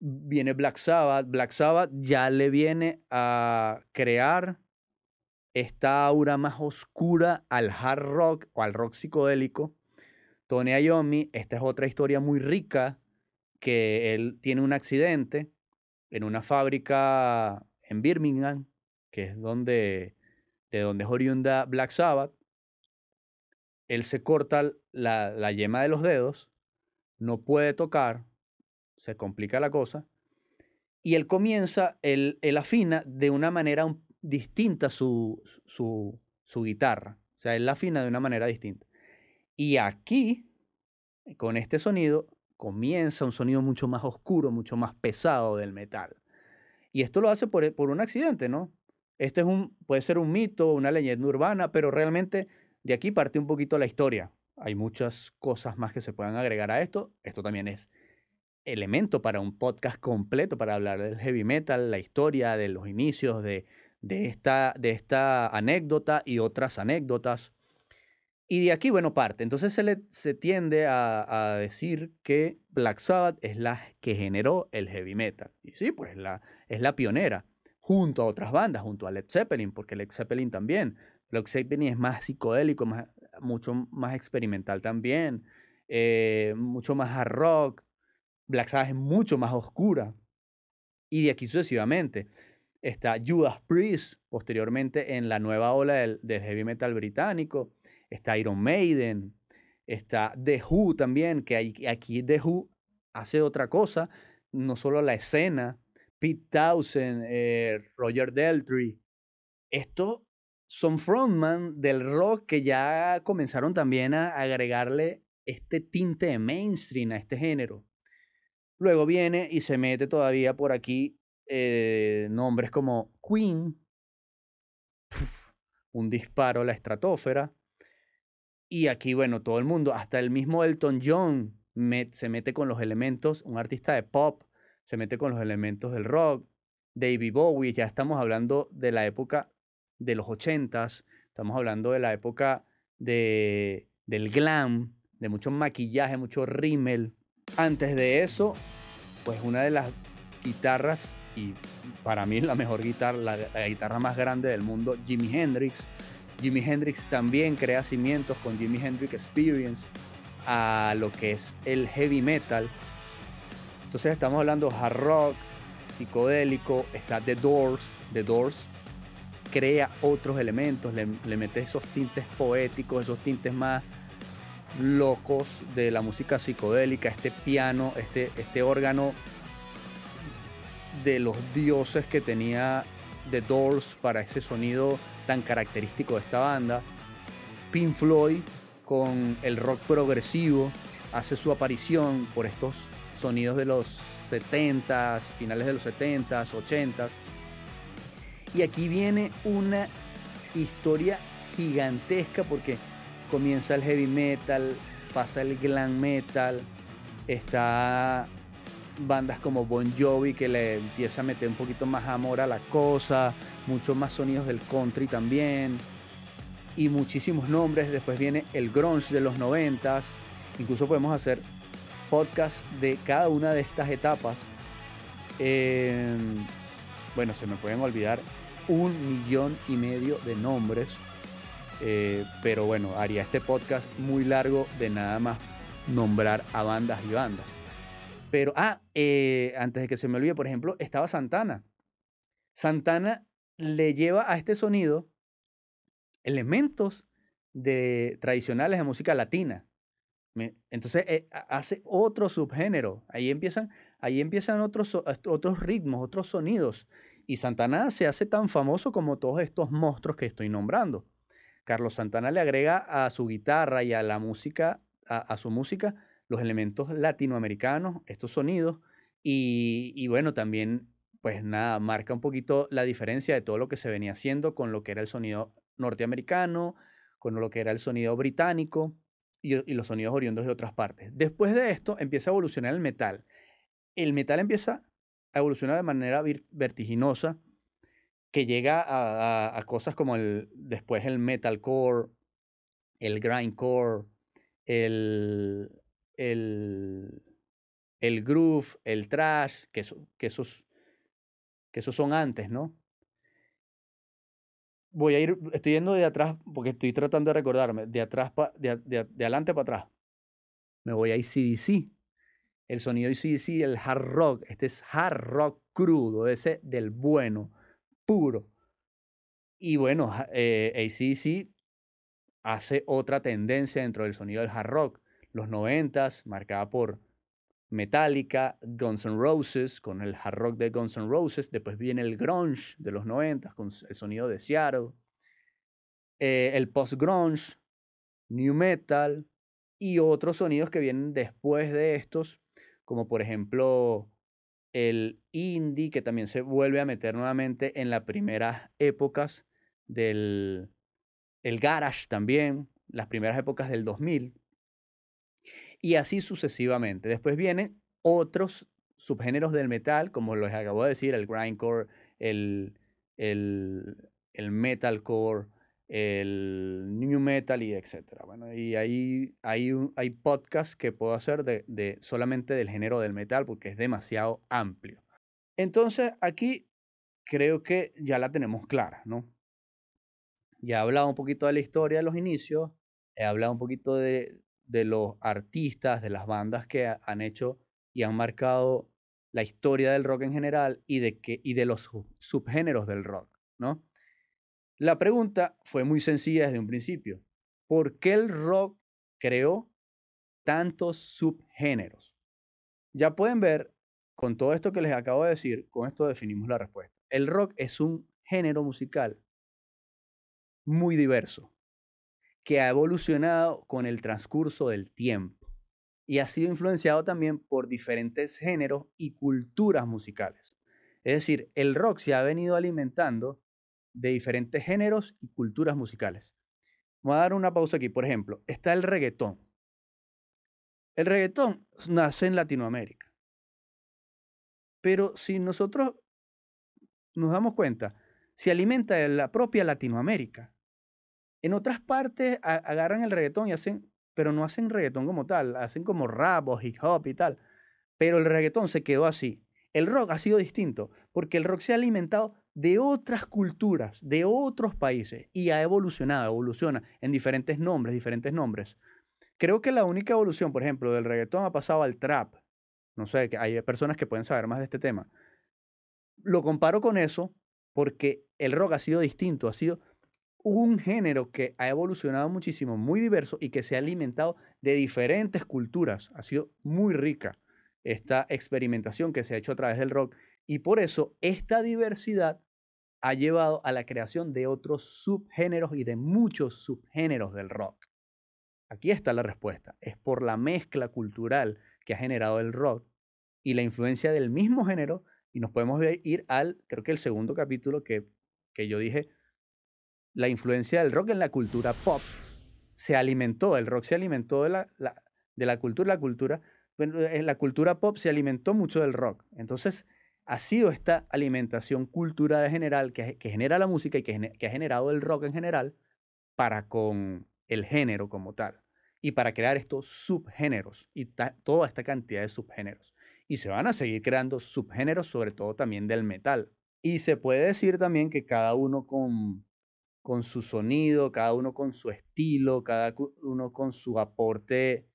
viene Black Sabbath. Black Sabbath ya le viene a crear esta aura más oscura al hard rock o al rock psicodélico. Tony Iommi, esta es otra historia muy rica, que él tiene un accidente en una fábrica en Birmingham, que es donde, de donde es oriunda Black Sabbath. Él se corta la, la yema de los dedos, no puede tocar, se complica la cosa. Y él comienza, él, afina de una manera distinta su, su, su guitarra. O sea, él la afina de una manera distinta. Y aquí, con este sonido, comienza un sonido mucho más oscuro, mucho más pesado del metal. Y esto lo hace por, por un accidente, ¿no? Este es un, puede ser un mito, una leyenda urbana, pero realmente de aquí parte un poquito la historia. Hay muchas cosas más que se puedan agregar a esto. Esto también es elemento para un podcast completo para hablar del heavy metal, la historia de los inicios de, de, esta, de esta anécdota y otras anécdotas. Y de aquí, bueno, parte. Entonces se, le, se tiende a, a, decir que Black Sabbath es la que generó el heavy metal. Y sí, pues la, es la pionera, junto a otras bandas, junto a Led Zeppelin, porque Led Zeppelin también. Led Zeppelin es más psicodélico, más, mucho más experimental también, eh, mucho más hard rock. Black Sabbath es mucho más oscura. Y de aquí sucesivamente. Está Judas Priest, posteriormente en la nueva ola del, heavy metal británico. Está Iron Maiden. Está The Who también, que aquí The Who hace otra cosa. No solo la escena. Pete Townsend, eh, Roger Deltry. Estos son frontman del rock que ya comenzaron también a agregarle este tinte de mainstream a este género. Luego viene y se mete todavía por aquí eh, nombres como Queen, un disparo a la estratosfera. Y aquí, bueno, todo el mundo, hasta el mismo Elton John se mete con los elementos, un artista de pop, se mete con los elementos del rock. David Bowie, ya estamos hablando de la época de los ochentas, estamos hablando de la época de, del glam, de mucho maquillaje, mucho rímel, antes de eso, pues una de las guitarras, y para mí la mejor guitarra, la, guitarra más grande del mundo, Jimi Hendrix. Jimi Hendrix también crea cimientos con Jimi Hendrix Experience a lo que es el heavy metal. Entonces estamos hablando hard rock, psicodélico, está The Doors, The Doors crea otros elementos, le, le mete esos tintes poéticos, esos tintes más locos de la música psicodélica, este piano, este, este órgano de los dioses que tenía The Doors para ese sonido tan característico de esta banda. Pink Floyd con el rock progresivo hace su aparición por estos sonidos de los 70s, finales de los 70s, 80s. Y aquí viene una historia gigantesca porque comienza el heavy metal, pasa el glam metal, está bandas como Bon Jovi que le empieza a meter un poquito más amor a la cosa, muchos más sonidos del country también y muchísimos nombres. Después viene el grunge de los noventas Incluso podemos hacer podcast de cada una de estas etapas. Em, bueno, se me pueden olvidar un millón y medio de nombres. Eh, pero bueno, haría este podcast muy largo de nada más nombrar a bandas y bandas. Pero, ah, eh, antes de que se me olvide, por ejemplo, estaba Santana. Santana le lleva a este sonido elementos de, tradicionales de música latina. Entonces eh, hace otro subgénero. Ahí empiezan, ahí empiezan otros, otros ritmos, otros sonidos. Y Santana se hace tan famoso como todos estos monstruos que estoy nombrando. Carlos Santana le agrega a su guitarra y a la música, a, su música, los elementos latinoamericanos, estos sonidos. Y, bueno, también, pues nada, marca un poquito la diferencia de todo lo que se venía haciendo con lo que era el sonido norteamericano, con lo que era el sonido británico y, los sonidos oriundos de otras partes. Después de esto empieza a evolucionar el metal. El metal empieza a evolucionar de manera vertiginosa que llega a, cosas como el, después el metalcore, el grindcore, el, el, el groove, el trash, que, que, esos, que esos son antes, ¿no? voy a ir, estoy yendo de atrás porque estoy tratando de recordarme, de atrás, de, de, de, adelante para atrás. Me voy a ICDC. El sonido ICDC, el hard rock, este es hard rock crudo, ese del bueno, puro. Y bueno, eh, ACDC hace otra tendencia dentro del sonido del hard rock. Los noventas, marcada por Metallica, Guns N' Roses, con el hard rock de Guns N' Roses. Después viene el grunge de los 90 con el sonido de Seattle. Eh, el post-grunge, new metal y otros sonidos que vienen después de estos, como por ejemplo el indie, que también se vuelve a meter nuevamente en las primeras épocas del el garage también, las primeras épocas del 2000 y así sucesivamente. Después vienen otros subgéneros del metal, como les acabo de decir, el grindcore, el, el, el metalcore, el new metal y etcétera. Bueno, y ahí hay, hay podcasts que puedo hacer de, de, solamente del género del metal porque es demasiado amplio. Entonces, aquí creo que ya la tenemos clara, ¿no? Ya he hablado un poquito de la historia de los inicios, he hablado un poquito de, de los artistas, de las bandas que han hecho y han marcado la historia del rock en general y de, que, y de los subgéneros del rock, ¿no? La pregunta fue muy sencilla desde un principio. ¿Por qué el rock creó tantos subgéneros? Ya pueden ver, con todo esto que les acabo de decir, con esto definimos la respuesta. El rock es un género musical muy diverso que ha evolucionado con el transcurso del tiempo y ha sido influenciado también por diferentes géneros y culturas musicales. Es decir, el rock se ha venido alimentando de diferentes géneros y culturas musicales. Voy a dar una pausa aquí. Por ejemplo, está el reggaetón. El reggaetón nace en Latinoamérica. Pero si nosotros nos damos cuenta, se alimenta de la propia Latinoamérica. En otras partes agarran el reggaetón y hacen, pero no hacen reggaetón como tal, hacen como rap o hip hop y tal. Pero el reggaetón se quedó así. El rock ha sido distinto, porque el rock se ha alimentado de otras culturas, de otros países, y ha evolucionado, evoluciona en diferentes nombres, diferentes nombres. Creo que la única evolución, por ejemplo, del reggaetón ha pasado al trap. No sé, hay personas que pueden saber más de este tema. Lo comparo con eso porque el rock ha sido distinto, ha sido un género que ha evolucionado muchísimo, muy diverso y que se ha alimentado de diferentes culturas. Ha sido muy rica esta experimentación que se ha hecho a través del rock y por eso esta diversidad ha llevado a la creación de otros subgéneros y de muchos subgéneros del rock. Aquí está la respuesta. Es por la mezcla cultural que ha generado el rock y la influencia del mismo género. Y nos podemos ir al, creo que el segundo capítulo que, que yo dije, la influencia del rock en la cultura pop. Se alimentó, el rock se alimentó de la, de la cultura, la cultura, bueno, la cultura pop se alimentó mucho del rock. Entonces, ha sido esta alimentación cultural general que, que genera la música y que, ha generado el rock en general para con el género como tal. y para crear estos subgéneros y toda esta cantidad de subgéneros. Y se van a seguir creando subgéneros, sobre todo también del metal. Y se puede decir también que cada uno con, con su sonido, cada uno con su estilo, cada uno con su aporte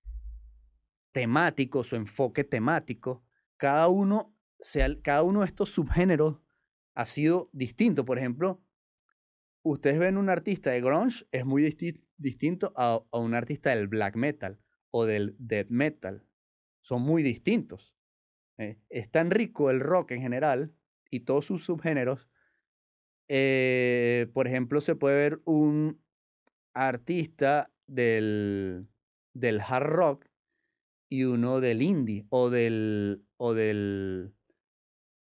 temático, su enfoque temático, cada uno, cada uno de estos subgéneros ha sido distinto. Por ejemplo, ustedes ven un artista de grunge, es muy distinto a, un artista del black metal o del death metal. Son muy distintos. Eh, es tan rico el rock en general y todos sus subgéneros. Eh, por ejemplo, se puede ver un artista del, del hard rock y uno del indie o del, o del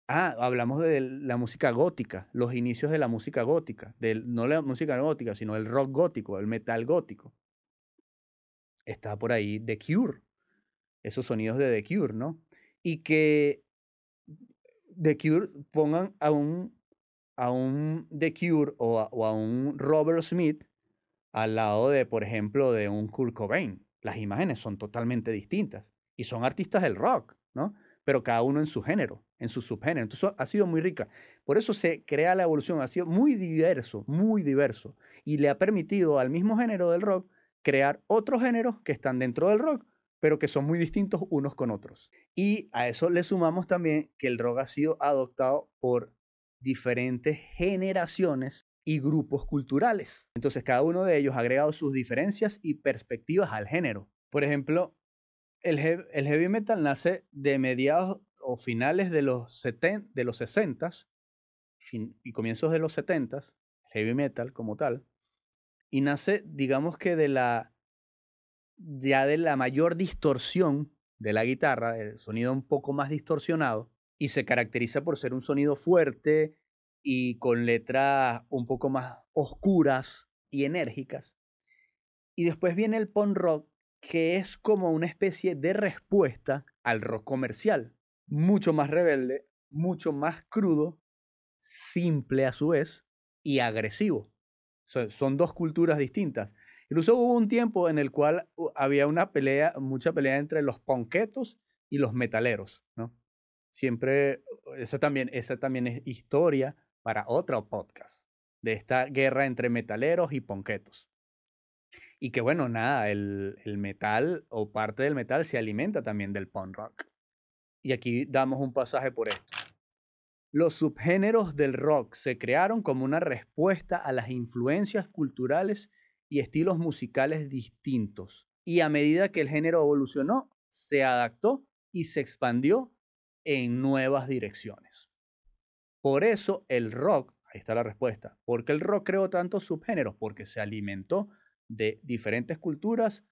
Ah, hablamos de la música gótica, los inicios de la música gótica, no la música gótica, sino el rock gótico, el metal gótico. Está por ahí The Cure, esos sonidos de The Cure, ¿no? Y que The Cure pongan a un, a un The Cure o a, o a un Robert Smith al lado de, por ejemplo, de un Kurt Cobain. Las imágenes son totalmente distintas y son artistas del rock, ¿no? Pero cada uno en su género en su subgénero. Entonces ha sido muy rica. Por eso se crea la evolución, ha sido muy diverso, muy diverso. Y le ha permitido al mismo género del rock crear otros géneros que están dentro del rock, pero que son muy distintos unos con otros. Y a eso le sumamos también que el rock ha sido adoptado por diferentes generaciones y grupos culturales. Entonces cada uno de ellos ha agregado sus diferencias y perspectivas al género. Por ejemplo, el, heavy metal nace de mediados o finales de los, de los 60 y comienzos de los 70 heavy metal como tal, y nace, digamos que de la, ya de la mayor distorsión de la guitarra, el sonido un poco más distorsionado, y se caracteriza por ser un sonido fuerte y con letras un poco más oscuras y enérgicas. Y después viene el punk rock, que es como una especie de respuesta al rock comercial mucho más rebelde, mucho más crudo, simple a su vez y agresivo. Son, dos culturas distintas. Incluso hubo un tiempo en el cual había una pelea, mucha pelea entre los ponquetos y los metaleros, ¿no? Siempre, esa también, esa también es historia para otro podcast, de esta guerra entre metaleros y ponquetos. Y que bueno, nada, el, el metal o parte del metal se alimenta también del punk rock. Y aquí damos un pasaje por esto. Los subgéneros del rock se crearon como una respuesta a las influencias culturales y estilos musicales distintos. Y a medida que el género evolucionó, se adaptó y se expandió en nuevas direcciones. Por eso el rock, ahí está la respuesta, ¿por qué el rock creó tantos subgéneros? Porque se alimentó de diferentes culturas,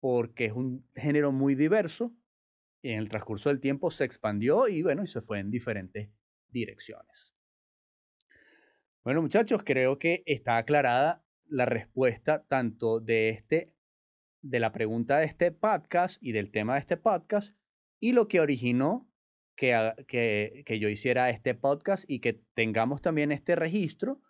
porque es un género muy diverso y en el transcurso del tiempo se expandió y bueno, y se fue en diferentes direcciones. Bueno, muchachos, creo que está aclarada la respuesta tanto de este de la pregunta de este podcast y del tema de este podcast y lo que originó que, que, que yo hiciera este podcast y que tengamos también este registro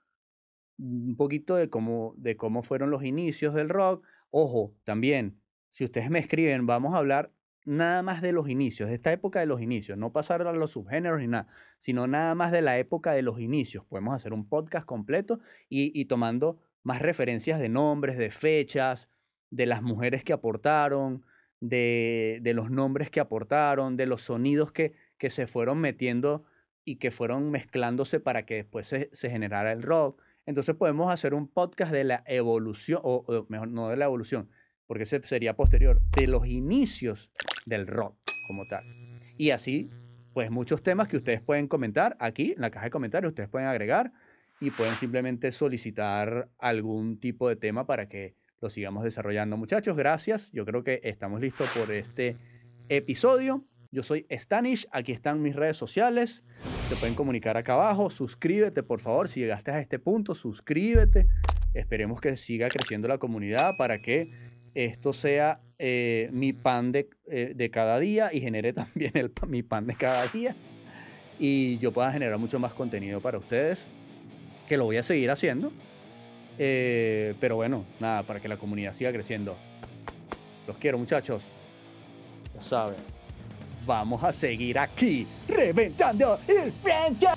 un poquito de cómo, de cómo fueron los inicios del rock. Ojo, también, si ustedes me escriben, vamos a hablar nada más de los inicios, de esta época de los inicios, no pasar a los subgéneros ni nada, sino nada más de la época de los inicios. Podemos hacer un podcast completo y, tomando más referencias de nombres, de fechas, de las mujeres que aportaron, de, de los nombres que aportaron, de los sonidos que, que, se fueron metiendo y que fueron mezclándose para que después se, se generara el rock. Entonces podemos hacer un podcast de la evolución, o mejor, no de la evolución, porque ese sería posterior, de los inicios del rock como tal. Y así, pues muchos temas que ustedes pueden comentar aquí en la caja de comentarios, ustedes pueden agregar y pueden simplemente solicitar algún tipo de tema para que lo sigamos desarrollando. Muchachos, gracias. Yo creo que estamos listos por este episodio. Yo soy Stanish, aquí están mis redes sociales. Se pueden comunicar acá abajo. Suscríbete, por favor, si llegaste a este punto, suscríbete. Esperemos que siga creciendo la comunidad para que esto sea eh, mi pan de, eh, de, cada día y genere también el, mi pan de cada día y yo pueda generar mucho más contenido para ustedes, que lo voy a seguir haciendo. Eh, pero bueno, nada, para que la comunidad siga creciendo. Los quiero, muchachos. Ya saben. Vamos a seguir aquí, reventando el franchise.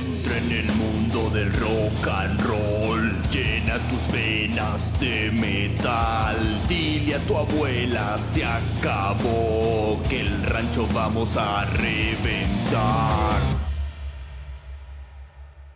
Entra en el mundo del rock and roll, llena tus venas de metal. Dile a tu abuela se acabó que el rancho vamos a reventar.